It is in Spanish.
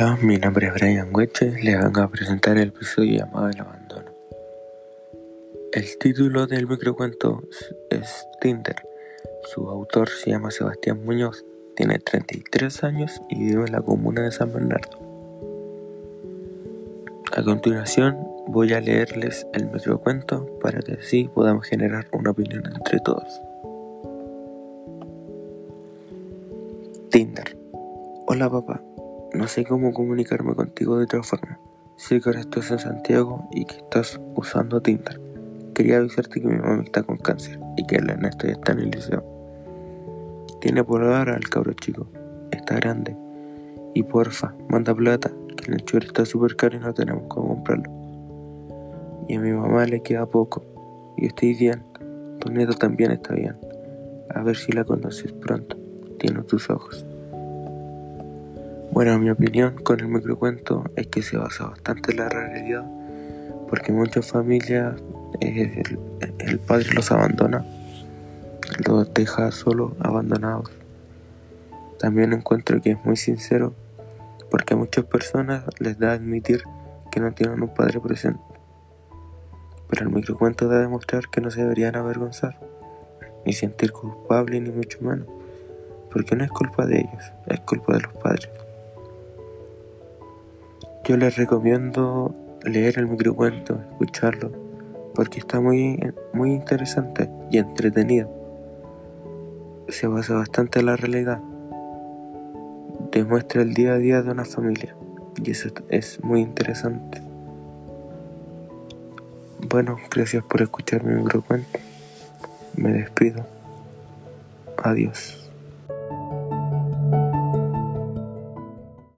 Hola, mi nombre es Brian Weche, les vengo a presentar el episodio llamado El Abandono. El título del microcuento es Tinder. Su autor se llama Sebastián Muñoz, tiene 33 años y vive en la comuna de San Bernardo. A continuación voy a leerles el microcuento para que así podamos generar una opinión entre todos. Tinder. Hola papá, no sé cómo comunicarme contigo de otra forma. Sé que ahora estás en Santiago y que estás usando Tinder. Quería avisarte que mi mamá está con cáncer y que el Ernesto está en el liceo. Tiene por ahora al cabro chico. Está grande. Y porfa, manda plata, que el enchufe está súper caro y no tenemos cómo comprarlo. Y a mi mamá le queda poco. Y estoy bien. Tu nieto también está bien. A ver si la conoces pronto. Tiene tus ojos. Bueno, mi opinión con el microcuento es que se basa bastante en la realidad, porque muchas familias el, padre los abandona, los deja solo abandonados. También encuentro que es muy sincero, porque a muchas personas les da a admitir que no tienen un padre presente. Pero el microcuento da a demostrar que no se deberían avergonzar, ni sentir culpable, ni mucho menos, porque no es culpa de ellos, es culpa de los padres. Yo les recomiendo leer el microcuento, escucharlo, porque está muy, muy interesante y entretenido. Se basa bastante en la realidad. Demuestra el día a día de una familia y eso es muy interesante. Bueno, gracias por escuchar mi microcuento. Me despido. Adiós.